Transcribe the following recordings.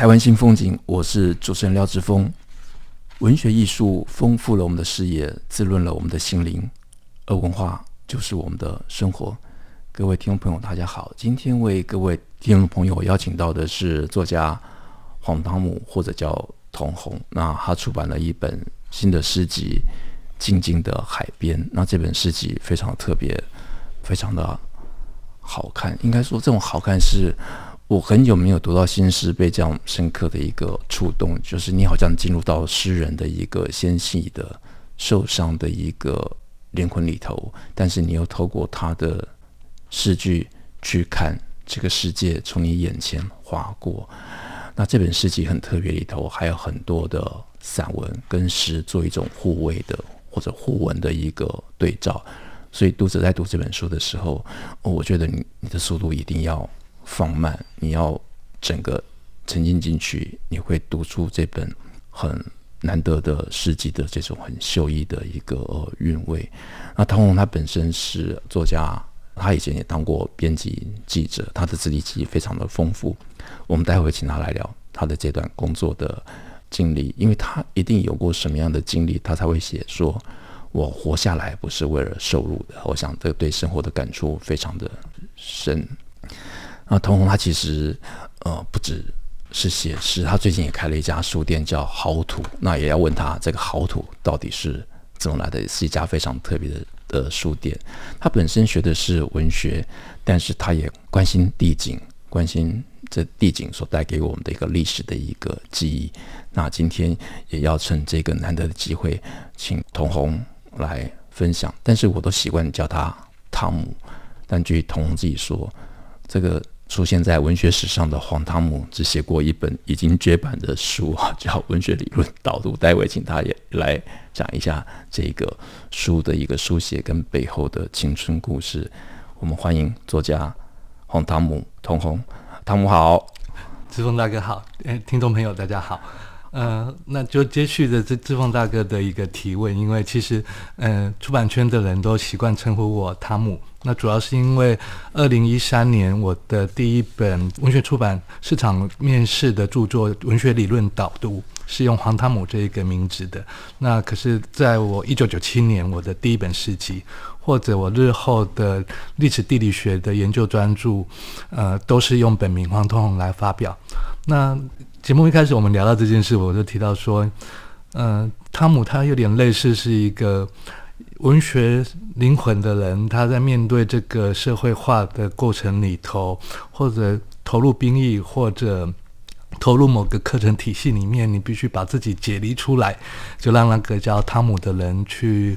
台湾新风景，我是主持人廖志峰。文学艺术丰富了我们的视野，滋润了我们的心灵，而文化就是我们的生活。各位听众朋友，大家好，今天为各位听众朋友邀请到的是作家黄汤姆，或者叫童弘。那他出版了一本新的诗集《静静的海边》。那这本诗集非常特别，非常的好看。应该说，这种好看是。我很久没有读到新诗，被这样深刻的一个触动，就是你好像进入到诗人的一个纤细的、受伤的一个灵魂里头，但是你又透过他的诗句去看这个世界从你眼前划过。那这本诗集很特别，里头还有很多的散文跟诗做一种互为的或者互文的一个对照，所以读者在读这本书的时候，我觉得你你的速度一定要。放慢，你要整个沉浸进去，你会读出这本很难得的诗集的这种很秀逸的一个韵味。那童弘他本身是作家，他以前也当过编辑记者，他的资历其实非常的丰富。我们待会请他来聊他的这段工作的经历，因为他一定有过什么样的经历，他才会写说：“我活下来不是为了收入的。”我想这对生活的感触非常的深。那童弘他其实呃不只是写诗，他最近也开了一家书店叫好土。那也要问他这个好土到底是怎么来的？是一家非常特别的的书店。他本身学的是文学，但是他也关心地景，关心这地景所带给我们的一个历史的一个记忆。那今天也要趁这个难得的机会，请童红来分享。但是我都习惯叫他汤姆，但据童弘自己说，这个。出现在文学史上的黄汤姆只写过一本已经绝版的书啊，叫《文学理论导读》。待会请他也来讲一下这个书的一个书写跟背后的青春故事。我们欢迎作家黄汤姆童红，汤姆好，志峰大哥好，哎，听众朋友大家好。呃，那就接续着这志峰大哥的一个提问，因为其实，呃，出版圈的人都习惯称呼我汤姆。那主要是因为二零一三年我的第一本文学出版市场面试的著作《文学理论导读》是用黄汤姆这一个名字的。那可是在我一九九七年我的第一本诗集，或者我日后的历史地理学的研究专著，呃，都是用本名黄童弘来发表。那节目一开始我们聊到这件事，我就提到说，呃，汤姆他有点类似是一个文学灵魂的人，他在面对这个社会化的过程里头，或者投入兵役，或者投入某个课程体系里面，你必须把自己解离出来，就让那个叫汤姆的人去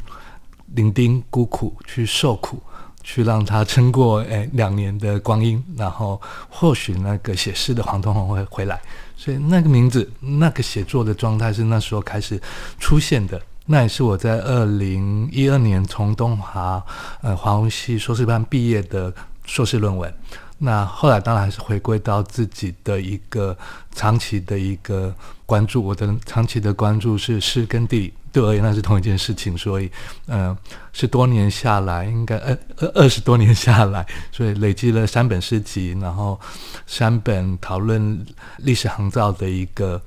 伶仃孤苦，去受苦，去让他撑过诶两年的光阴，然后或许那个写诗的黄东红会回来。所以那个名字，那个写作的状态是那时候开始出现的。那也是我在二零一二年从东华呃华文系硕士班毕业的硕士论文。那后来当然还是回归到自己的一个长期的一个关注。我的长期的关注是诗跟地理，对我而言那是同一件事情。所以，嗯、呃，十多年下来，应该二二二十多年下来，所以累积了三本诗集，然后三本讨论历史航造的一个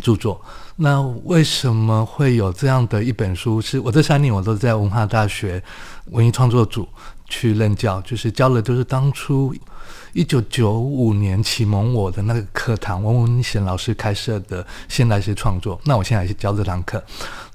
著作。那为什么会有这样的一本书？是我这三年我都在文化大学文艺创作组去任教，就是教的都是当初一九九五年启蒙我的那个课堂，王文贤老师开设的现代诗创作。那我现在也是教这堂课。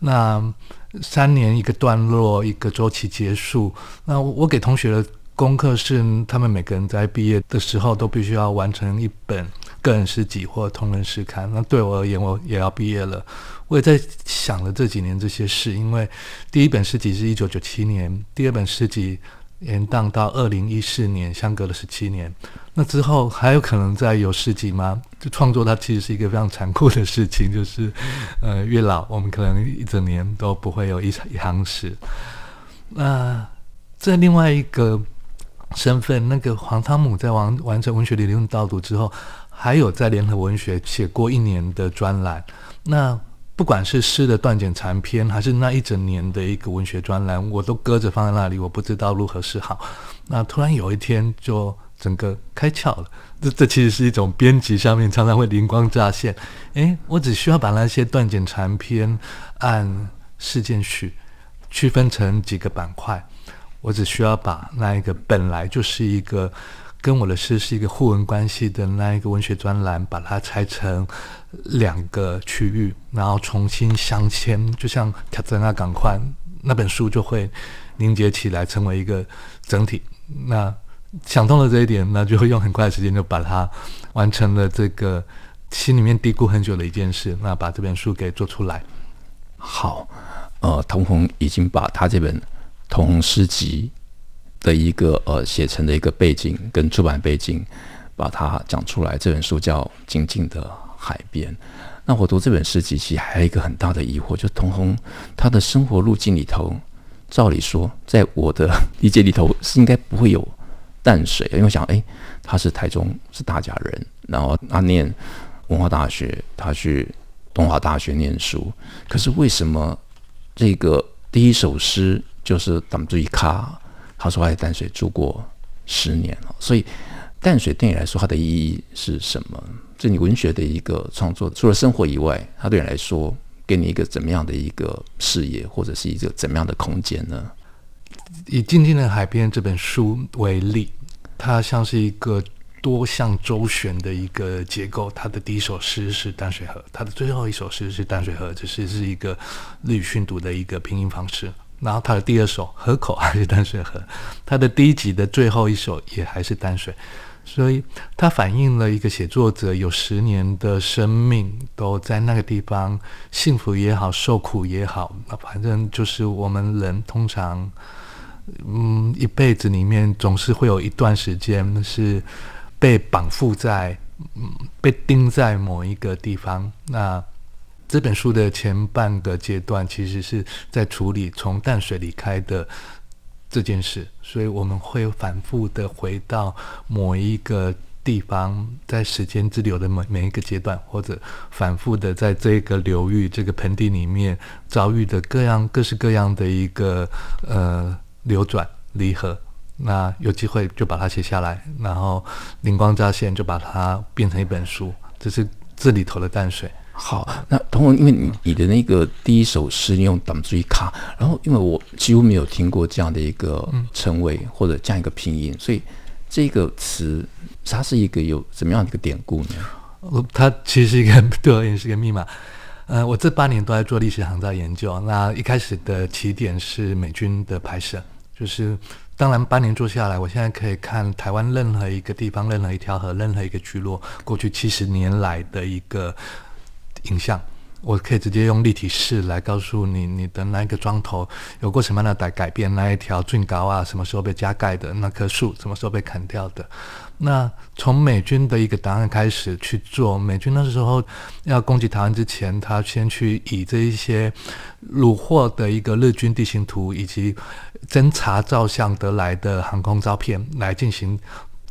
那三年一个段落，一个周期结束。那我给同学的功课是，他们每个人在毕业的时候都必须要完成一本。个人诗集或同人诗刊，那对我而言，我也要毕业了。我也在想了这几年这些事，因为第一本诗集是一九九七年，第二本诗集延宕到二零一四年，相隔了十七年。那之后还有可能再有事情吗？就创作它其实是一个非常残酷的事情，就是呃越老我们可能一整年都不会有一一行诗。那在另外一个身份，那个黄汤姆在完完成文学理论导读之后，还有在联合文学写过一年的专栏。那不管是诗的断简残篇，还是那一整年的一个文学专栏，我都搁着放在那里，我不知道如何是好。那突然有一天就。整个开窍了，这这其实是一种编辑上面常常会灵光乍现。诶，我只需要把那些断简残篇按事件序区分成几个板块，我只需要把那一个本来就是一个跟我的诗是一个互文关系的那一个文学专栏，把它拆成两个区域，然后重新镶嵌，就像挑战那港宽那本书就会凝结起来，成为一个整体。那想通了这一点，那就会用很快的时间就把它完成了这个心里面嘀咕很久的一件事，那把这本书给做出来。好，呃，童红已经把他这本《童红诗集》的一个呃写成的一个背景跟出版背景，把它讲出来。这本书叫《静静的海边》。那我读这本诗集，其实还有一个很大的疑惑，就童弘他的生活路径里头，照理说，在我的理解里头是应该不会有。淡水，因为我想，哎，他是台中是大甲人，然后他念文化大学，他去东华大学念书。可是为什么这个第一首诗就是淡水卡？他说他在淡水住过十年了，所以淡水对你来说它的意义是什么？这你文学的一个创作，除了生活以外，它对你来说给你一个怎么样的一个视野，或者是一个怎么样的空间呢？以《静静的海边》这本书为例，它像是一个多项周旋的一个结构。它的第一首诗是淡水河，它的最后一首诗是淡水河，这是是一个日语训读的一个拼音方式。然后他的第二首河口还是淡水河，他的第一集的最后一首也还是淡水，所以它反映了一个写作者有十年的生命都在那个地方，幸福也好，受苦也好，那反正就是我们人通常。嗯，一辈子里面总是会有一段时间是被绑缚在，被钉在某一个地方。那这本书的前半个阶段其实是在处理从淡水离开的这件事，所以我们会反复的回到某一个地方，在时间之流的每每一个阶段，或者反复的在这个流域、这个盆地里面遭遇的各样各式各样的一个呃。流转离合，那有机会就把它写下来，然后灵光乍现就把它变成一本书。这是这里头的淡水。好，那童弘，因为你你的那个第一首诗你用淡水卡，然后因为我几乎没有听过这样的一个称谓或者这样一个拼音，所以这个词它是一个有怎么样的一个典故呢？它其实一个对我而言是一个密码。呃，我这八年都在做历史航照研究。那一开始的起点是美军的拍摄，就是当然八年做下来，我现在可以看台湾任何一个地方、任何一条河、任何一个聚落，过去七十年来的一个影像。我可以直接用立体式来告诉你，你的那一个桩头有过什么样的改改变，那一条圳高啊，什么时候被加盖的，那棵树什么时候被砍掉的。那从美军的一个档案开始去做，美军那时候要攻击台湾之前，他先去以这一些虏获的一个日军地形图以及侦察照相得来的航空照片来进行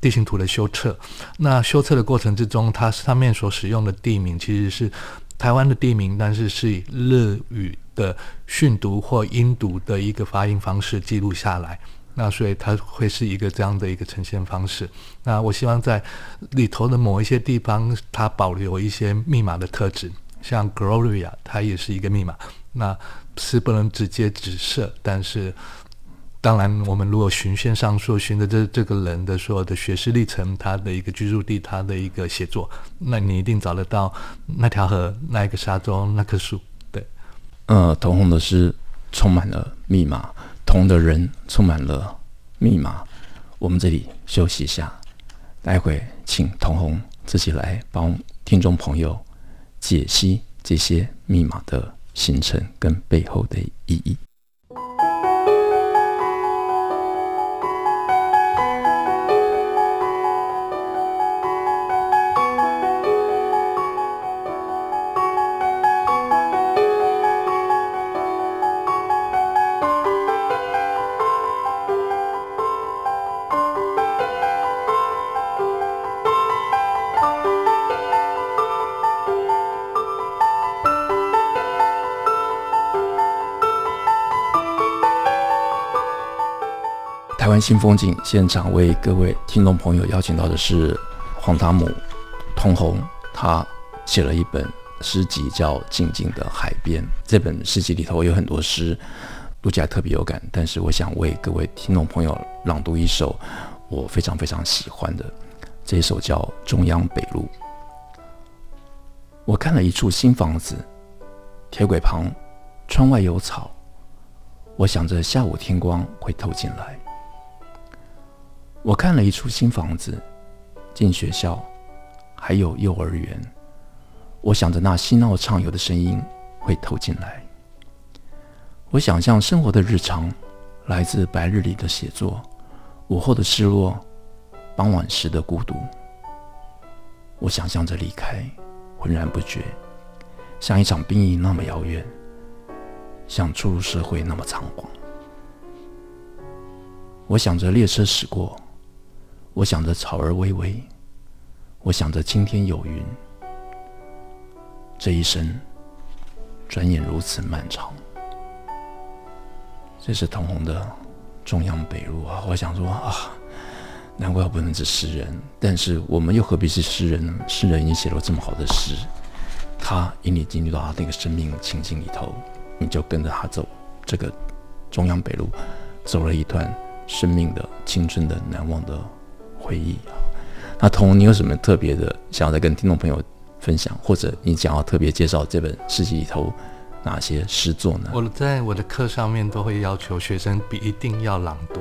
地形图的修测。那修测的过程之中，它上面所使用的地名其实是。台湾的地名，但是是以日语的训读或音读的一个发音方式记录下来，那所以它会是一个这样的一个呈现方式。那我希望在里头的某一些地方，它保留一些密码的特质，像 Gloria，它也是一个密码。那是不能直接直射，但是。当然，我们如果循线上溯，循着这这个人的所有的学识历程，他的一个居住地，他的一个写作，那你一定找得到那条河、那一个沙洲、那棵树。对，呃，童红的诗充满了密码，童的人充满了密码。我们这里休息一下，待会请童红自己来帮听众朋友解析这些密码的形成跟背后的意义。新风景现场为各位听众朋友邀请到的是黄达姆通红，他写了一本诗集叫《静静的海边》。这本诗集里头有很多诗，读起来特别有感。但是我想为各位听众朋友朗读一首我非常非常喜欢的这一首，叫《中央北路》。我看了一处新房子，铁轨旁窗外有草，我想着下午天光会透进来。我看了一处新房子，进学校，还有幼儿园。我想着那嬉闹畅游的声音会透进来。我想象生活的日常，来自白日里的写作，午后的失落，傍晚时的孤独。我想象着离开，浑然不觉，像一场兵役那么遥远，像初入社会那么仓皇。我想着列车驶过。我想着草儿微微，我想着青天有云。这一生，转眼如此漫长。这是童红的《中央北路》啊！我想说啊，难怪我不能是诗人，但是我们又何必是诗人呢？诗人已经写了这么好的诗，他引你进入到他那个生命情境里头，你就跟着他走这个中央北路，走了一段生命的、青春的、难忘的。回忆啊，那童，你有什么特别的想要再跟听众朋友分享，或者你想要特别介绍这本诗集里头哪些诗作呢？我在我的课上面都会要求学生必一定要朗读。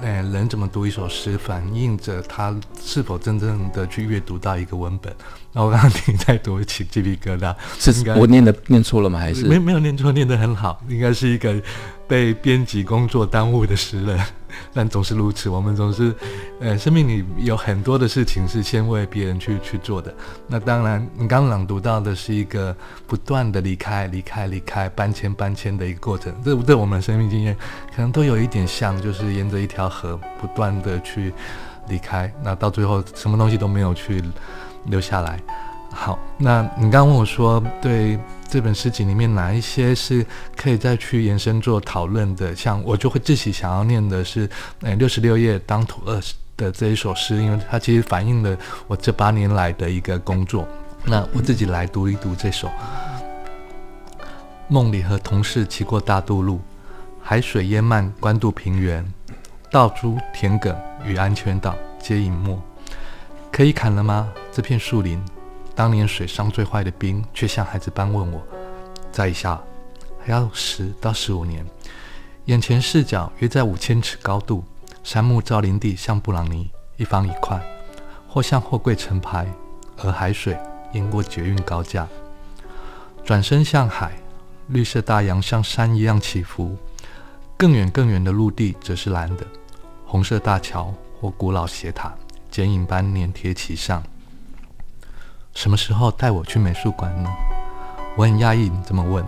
哎，人怎么读一首诗，反映着他是否真正的去阅读到一个文本。那我刚刚听你在读，起鸡皮疙瘩。是应该我念的念错了吗？还是没没有念错，念得很好，应该是一个被编辑工作耽误的诗人。但总是如此，我们总是，呃，生命里有很多的事情是先为别人去去做的。那当然，你刚朗读到的是一个不断的离开、离开、离开、搬迁、搬迁的一个过程。这对我们生命经验可能都有一点像，就是沿着一条河不断的去离开，那到最后什么东西都没有去留下来。好，那你刚问我说，对。这本诗集里面哪一些是可以再去延伸做讨论的？像我就会自己想要念的是，呃，六十六页当土二的这一首诗，因为它其实反映了我这八年来的一个工作。那我自己来读一读这首。梦里和同事骑过大渡路，海水淹漫关渡平原，稻株田埂与安全岛皆隐没。可以砍了吗？这片树林。当年水上最坏的兵，却像孩子般问我：“再一下，还要十到十五年。”眼前视角约在五千尺高度，杉木造林地像布朗尼，一方一块，或像货柜成排，而海水淹过捷运高架。转身向海，绿色大洋像山一样起伏，更远更远的陆地则是蓝的，红色大桥或古老斜塔，剪影般粘贴其上。什么时候带我去美术馆呢？我很压抑你这么问。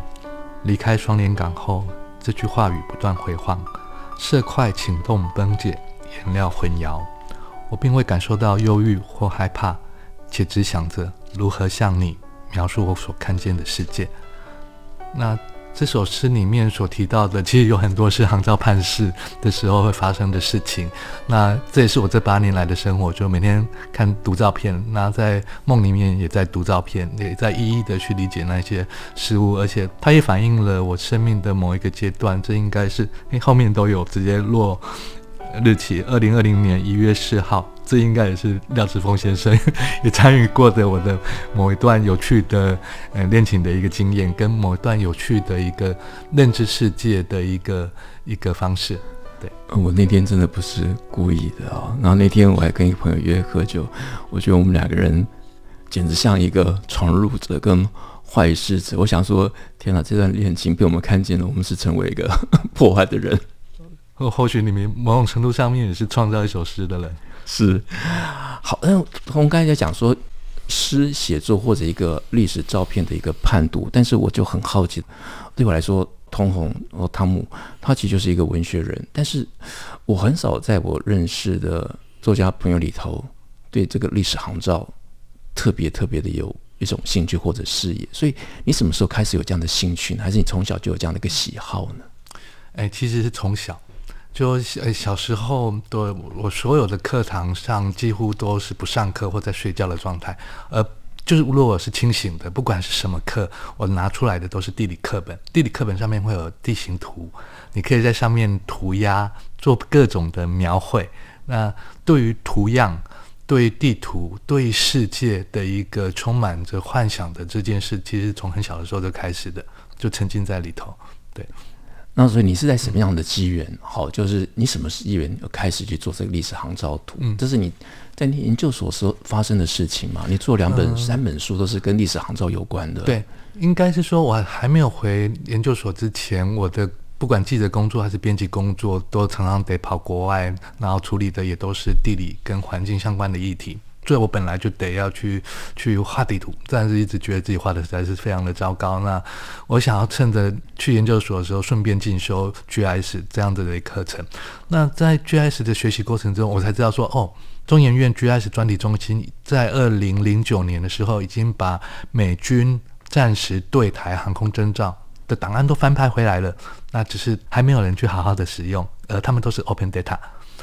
离开双连港后，这句话语不断回放，色块请动崩解，颜料混淆。我并未感受到忧郁或害怕，且只想着如何向你描述我所看见的世界。那。这首诗里面所提到的，其实有很多是航照判事的时候会发生的事情。那这也是我这八年来的生活，就每天看读照片，那在梦里面也在读照片，也在一一的去理解那些事物，而且它也反映了我生命的某一个阶段。这应该是，诶，后面都有直接落日期，二零二零年一月四号。这应该也是廖志峰先生 也参与过的我的某一段有趣的呃恋情的一个经验，跟某一段有趣的一个认知世界的一个一个方式。对，我那天真的不是故意的啊、哦。然后那天我还跟一个朋友约喝酒，我觉得我们两个人简直像一个闯入者跟坏事者。我想说，天哪，这段恋情被我们看见了，我们是成为一个 破坏的人。或或许你们某种程度上面也是创造一首诗的人。是，好，那我们刚才在讲说诗写作或者一个历史照片的一个判读，但是我就很好奇，对我来说，通红和汤姆他其实就是一个文学人，但是我很少在我认识的作家朋友里头对这个历史航照特别特别的有一种兴趣或者视野，所以你什么时候开始有这样的兴趣呢？还是你从小就有这样的一个喜好呢？哎，其实是从小。就呃小时候的我所有的课堂上几乎都是不上课或在睡觉的状态，而就是如果我是清醒的，不管是什么课，我拿出来的都是地理课本。地理课本上面会有地形图，你可以在上面涂鸦，做各种的描绘。那对于图样、对地图、对世界的一个充满着幻想的这件事，其实从很小的时候就开始的，就沉浸在里头。对。那所以你是在什么样的机缘？好，就是你什么机缘开始去做这个历史航照图？嗯，这是你在你研究所时候发生的事情嘛？你做两本、嗯、三本书都是跟历史航照有关的。对，应该是说，我还没有回研究所之前，我的不管记者工作还是编辑工作，都常常得跑国外，然后处理的也都是地理跟环境相关的议题。所以我本来就得要去去画地图，但是一直觉得自己画的实在是非常的糟糕。那我想要趁着去研究所的时候，顺便进修 GIS 这样子的课程。那在 GIS 的学习过程中，我才知道说，哦，中研院 GIS 专题中心在二零零九年的时候，已经把美军战时对台航空征兆的档案都翻拍回来了。那只是还没有人去好好的使用，而他们都是 Open Data。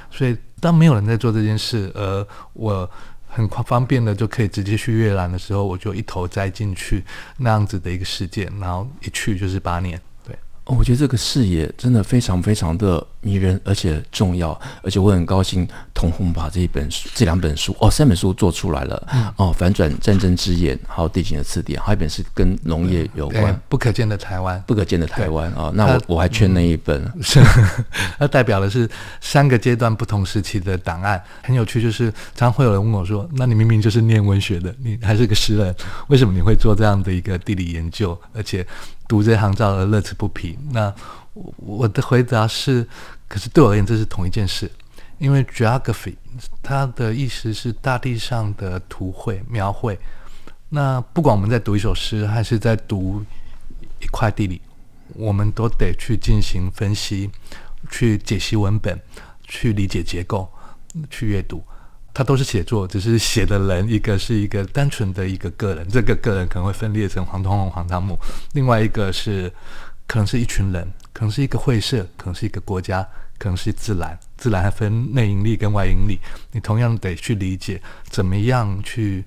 所以当没有人在做这件事，而我。很快方便的就可以直接去阅览的时候，我就一头栽进去那样子的一个世界，然后一去就是八年。对，哦，我觉得这个视野真的非常非常的迷人，而且重要，而且我很高兴童红把这一本书、这两本书哦，三本书做出来了。嗯、哦，反转战争之眼，还有地形的词典，还有一本是跟农业有关，不可见的台湾，不可见的台湾啊、哦。那我我还缺那一本，嗯、是它代表的是三个阶段不同时期的档案，很有趣。就是常常会有人问我说：“那你明明就是念文学的，你还是个诗人，为什么你会做这样的一个地理研究，而且读这行照而乐此不疲？”那我的回答是。可是对我而言，这是同一件事，因为 geography 它的意思是大地上的图绘描绘。那不管我们在读一首诗，还是在读一块地理，我们都得去进行分析，去解析文本，去理解结构，去阅读。它都是写作，只是写的人一个是一个单纯的一个个人，这个个人可能会分裂成黄同弘、黄汤姆；另外一个是可能是一群人，可能是一个会社，可能是一个国家。可能是自然，自然还分内因力跟外因力，你同样得去理解怎么样去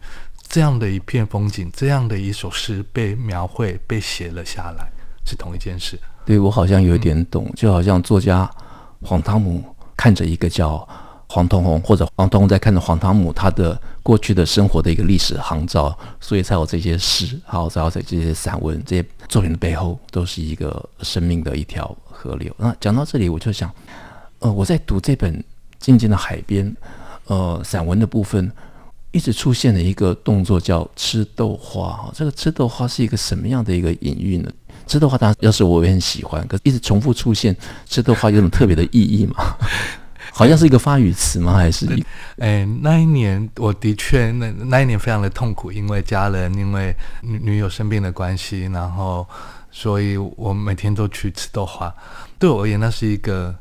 这样的一片风景，这样的一首诗被描绘、被写了下来，是同一件事。对，我好像有点懂，就好像作家黄汤姆看着一个叫黄同红，或者黄同红在看着黄汤姆他的过去的生活的一个历史航照，所以才有这些诗，还有才有这些散文，这些作品的背后都是一个生命的一条河流。那讲到这里，我就想。呃，我在读这本《静静的海边》呃散文的部分，一直出现了一个动作叫吃豆花。这个吃豆花是一个什么样的一个隐喻呢？吃豆花当然要是我也很喜欢，可是一直重复出现吃豆花有什么特别的意义吗？好像是一个发语词吗？还是？哎，那一年我的确那那一年非常的痛苦，因为家人因为女女友生病的关系，然后所以我每天都去吃豆花。对我而言，那是一个。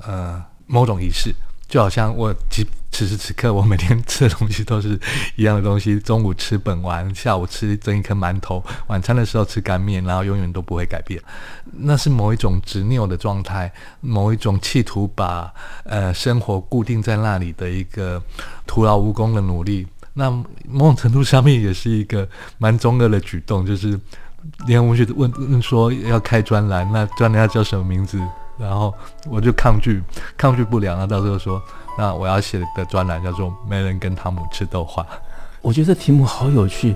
呃，某种仪式，就好像我此此时此刻，我每天吃的东西都是一样的东西。中午吃本丸，下午吃蒸一颗馒头，晚餐的时候吃干面，然后永远都不会改变。那是某一种执拗的状态，某一种企图把呃生活固定在那里的一个徒劳无功的努力。那某种程度上面也是一个蛮中二的举动，就是连文学问问说要开专栏，那专栏要叫什么名字？然后我就抗拒，抗拒不了。啊到时候说，那我要写的专栏叫做《没人跟汤姆吃豆花》。我觉得这题目好有趣，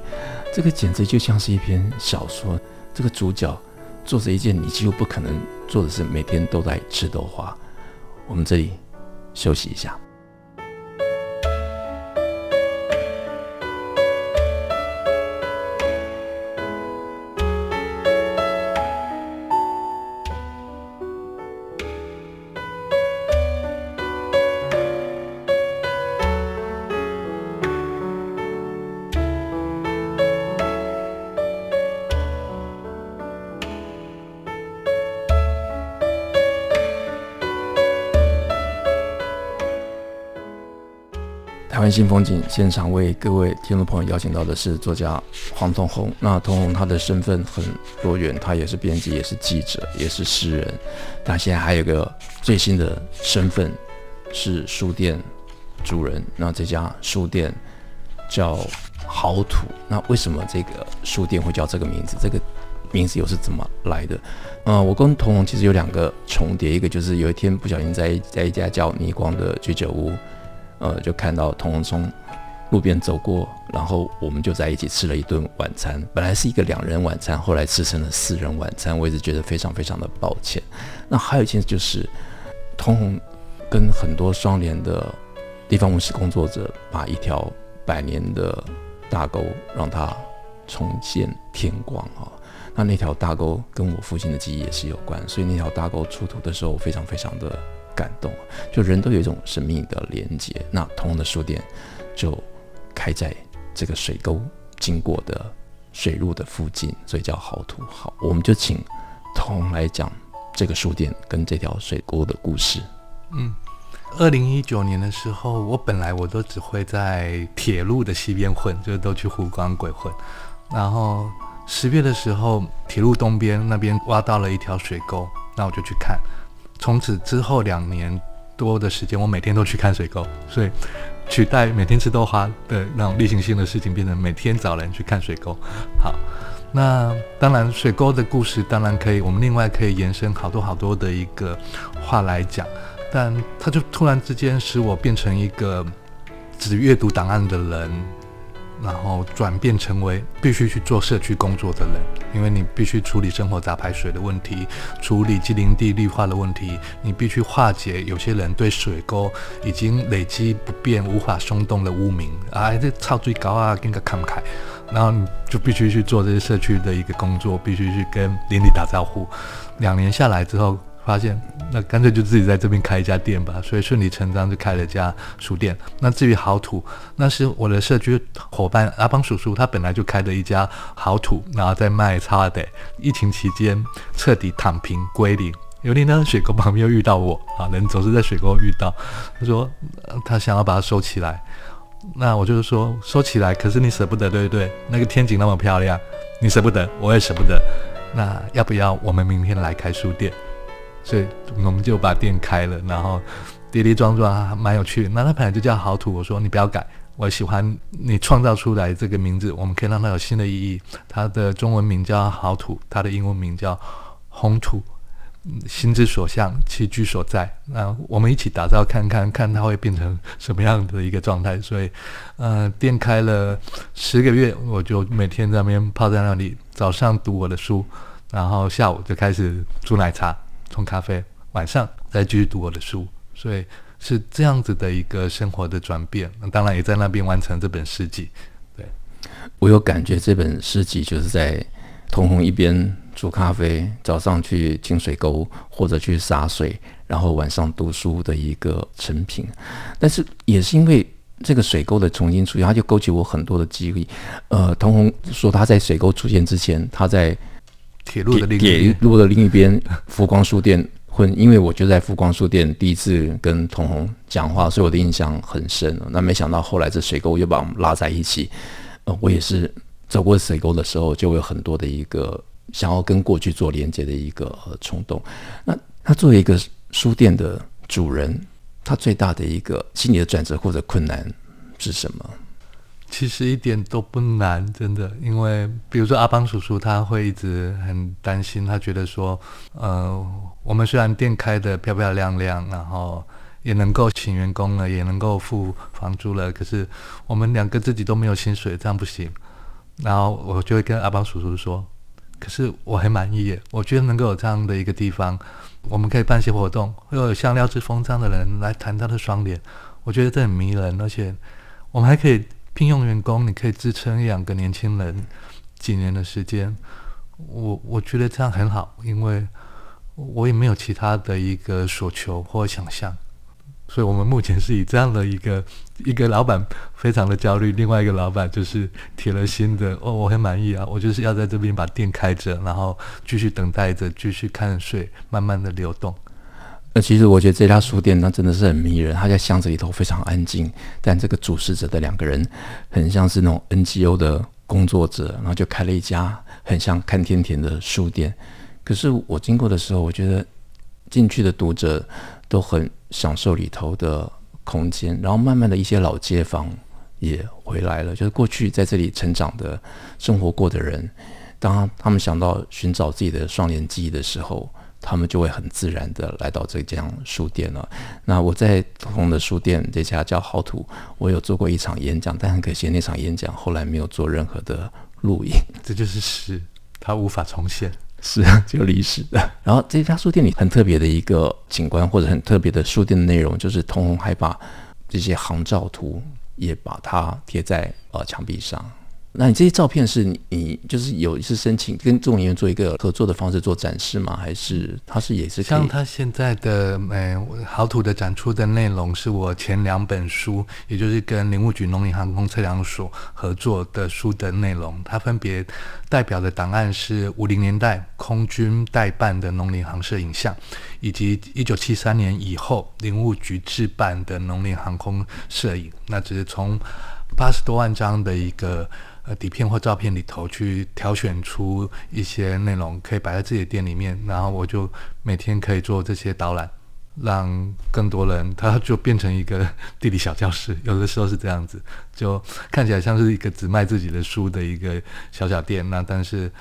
这个简直就像是一篇小说。这个主角做着一件你几乎不可能做的事，每天都在吃豆花。我们这里休息一下。新风景现场为各位听众朋友邀请到的是作家黄同红。那同红他的身份很多元，他也是编辑，也是记者，也是诗人。但现在还有个最新的身份是书店主人。那这家书店叫好土。那为什么这个书店会叫这个名字？这个名字又是怎么来的？嗯、我跟同红其实有两个重叠，一个就是有一天不小心在在一家叫逆光的居酒屋。呃，就看到同弘从路边走过，然后我们就在一起吃了一顿晚餐。本来是一个两人晚餐，后来吃成了四人晚餐，我一直觉得非常非常的抱歉。那还有一件事就是，同弘跟很多双联的地方文史工作者，把一条百年的大沟让它重见天光啊。那那条大沟跟我父亲的记忆也是有关，所以那条大沟出土的时候，非常非常的。感动，就人都有一种生命的连接。那同的书店就开在这个水沟经过的水路的附近，所以叫好土。好，我们就请同来讲这个书店跟这条水沟的故事。嗯，二零一九年的时候，我本来我都只会在铁路的西边混，就都去湖光鬼混。然后十月的时候，铁路东边那边挖到了一条水沟，那我就去看。从此之后两年多的时间，我每天都去看水沟，所以取代每天吃豆花的那种例行性的事情，变成每天找人去看水沟。好，那当然水沟的故事当然可以，我们另外可以延伸好多好多的一个话来讲，但它就突然之间使我变成一个只阅读档案的人。然后转变成为必须去做社区工作的人，因为你必须处理生活杂排水的问题，处理畸零地绿化的问题，你必须化解有些人对水沟已经累积不变、无法松动的污名啊，这超最高啊，跟个看不开，然后你就必须去做这些社区的一个工作，必须去跟邻里打招呼。两年下来之后。发现那干脆就自己在这边开一家店吧，所以顺理成章就开了家书店。那至于好土，那是我的社区伙伴阿邦叔叔，他本来就开了一家好土，然后在卖草的。疫情期间彻底躺平归零，有一天在水沟旁边又遇到我啊，人总是在水沟遇到。他说他想要把它收起来，那我就是说收起来，可是你舍不得，对不对？那个天井那么漂亮，你舍不得，我也舍不得。那要不要我们明天来开书店？所以我们就把店开了，然后跌跌撞撞还蛮有趣。那他本来就叫好土，我说你不要改，我喜欢你创造出来这个名字，我们可以让它有新的意义。它的中文名叫好土，它的英文名叫红土，心之所向，其居所在。那我们一起打造看看，看它会变成什么样的一个状态。所以，呃，店开了十个月，我就每天在那边泡在那里，早上读我的书，然后下午就开始煮奶茶。冲咖啡，晚上再继续读我的书，所以是这样子的一个生活的转变。那当然也在那边完成这本诗集。对，我有感觉，这本诗集就是在同弘一边煮咖啡，早上去清水沟或者去洒水，然后晚上读书的一个成品。但是也是因为这个水沟的重新出现，它就勾起我很多的记忆。呃，童红说他在水沟出现之前，他在。铁路的另一边，铁路的另一边，福光书店混，因为我就在福光书店第一次跟童弘讲话，所以我的印象很深。那没想到后来这水沟又把我们拉在一起。呃，我也是走过水沟的时候，就有很多的一个想要跟过去做连接的一个冲动。那他作为一个书店的主人，他最大的一个心理的转折或者困难是什么？其实一点都不难，真的，因为比如说阿邦叔叔，他会一直很担心，他觉得说，呃，我们虽然店开得漂漂亮亮，然后也能够请员工了，也能够付房租了，可是我们两个自己都没有薪水，这样不行。然后我就会跟阿邦叔叔说，可是我很满意耶，我觉得能够有这样的一个地方，我们可以办些活动，会有像廖志峰这样的人来谈他的双联，我觉得这很迷人，而且我们还可以。聘用员工，你可以支撑一两个年轻人几年的时间，我我觉得这样很好，因为我也没有其他的一个所求或想象，所以我们目前是以这样的一个一个老板非常的焦虑，另外一个老板就是铁了心的哦，我很满意啊，我就是要在这边把店开着，然后继续等待着，继续看水慢慢的流动。那，其实我觉得这家书店那真的是很迷人，它在巷子里头非常安静，但这个主事者的两个人很像是那种 NGO 的工作者，然后就开了一家很像看天田的书店。可是我经过的时候，我觉得进去的读者都很享受里头的空间，然后慢慢的一些老街坊也回来了，就是过去在这里成长的、生活过的人，当他们想到寻找自己的双联记忆的时候。他们就会很自然的来到这家书店了。那我在通通的书店这家叫好土，我有做过一场演讲，但很可惜那场演讲后来没有做任何的录影。这就是史，它无法重现，是啊，就历史的。然后这家书店里很特别的一个景观，或者很特别的书店的内容，就是通红还把这些航照图也把它贴在呃墙壁上。那你这些照片是你，就是有一次申请跟中研院做一个合作的方式做展示吗？还是它是也是像他现在的呃好土的展出的内容，是我前两本书，也就是跟林务局农林航空测量所合作的书的内容。它分别代表的档案是五零年代空军代办的农林航摄影像，以及一九七三年以后林务局制办的农林航空摄影。那只是从八十多万张的一个。呃，底片或照片里头去挑选出一些内容，可以摆在自己的店里面，然后我就每天可以做这些导览，让更多人，他就变成一个 地理小教室。有的时候是这样子，就看起来像是一个只卖自己的书的一个小小店，那但是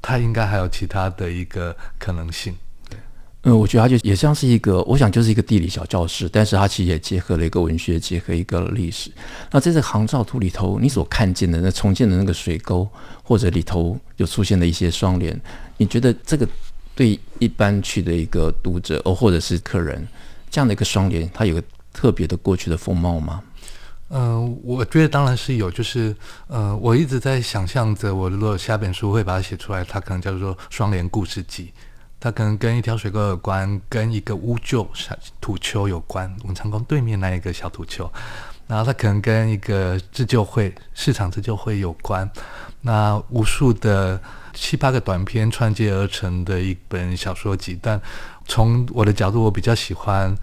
它应该还有其他的一个可能性。嗯，我觉得它就也像是一个，我想就是一个地理小教室，但是它其实也结合了一个文学，结合一个历史。那在这个航照图里头，你所看见的那重建的那个水沟，或者里头有出现的一些双联，你觉得这个对一般去的一个读者哦，或者是客人，这样的一个双联，它有个特别的过去的风貌吗？嗯、呃，我觉得当然是有，就是呃，我一直在想象着，我如果下本书会把它写出来，它可能叫做双联故事集。它可能跟一条水沟有关，跟一个乌旧土丘有关，文昌宫对面那一个小土丘，然后它可能跟一个自救会市场自救会有关，那无数的七八个短篇串接而成的一本小说集。但从我的角度，我比较喜欢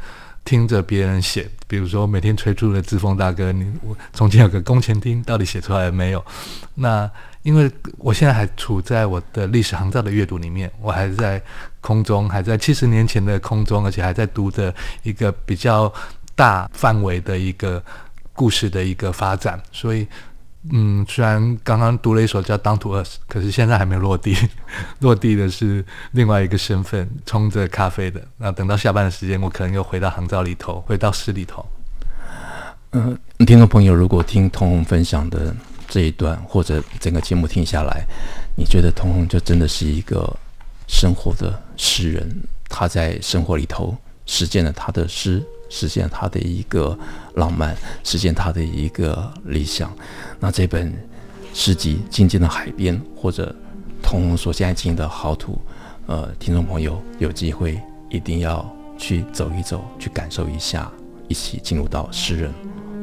听着别人写，比如说每天催促的志峰大哥，你我从前有个工前厅，到底写出来了没有？那。因为我现在还处在我的历史航照的阅读里面，我还在空中，还在七十年前的空中，而且还在读着一个比较大范围的一个故事的一个发展。所以，嗯，虽然刚刚读了一首叫《Down to Earth》，可是现在还没落地，落地的是另外一个身份，冲着咖啡的。那等到下班的时间，我可能又回到航照里头，回到诗里头。嗯、听众朋友，如果听通鸿分享的。这一段或者整个节目听下来，你觉得通鸿就真的是一个生活的诗人？他在生活里头实践了他的诗，实现他的一个浪漫，实现他的一个理想。那这本诗集《静静的海边》或者同所现在经营的好土，呃，听众朋友有机会一定要去走一走，去感受一下，一起进入到诗人。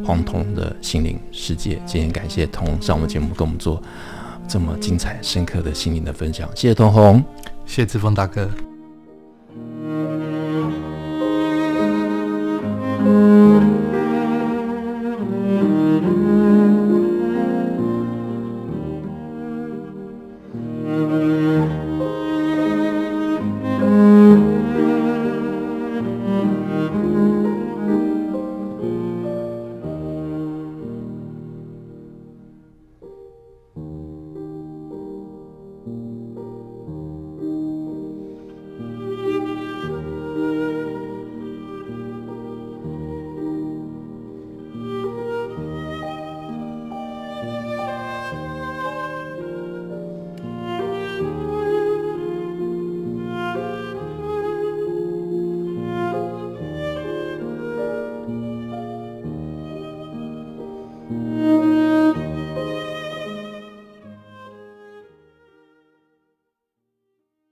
黄通鸿的心灵世界，今天感谢同上我们节目，跟我们做这么精彩、深刻的心灵的分享，谢谢童红，谢谢志峰大哥。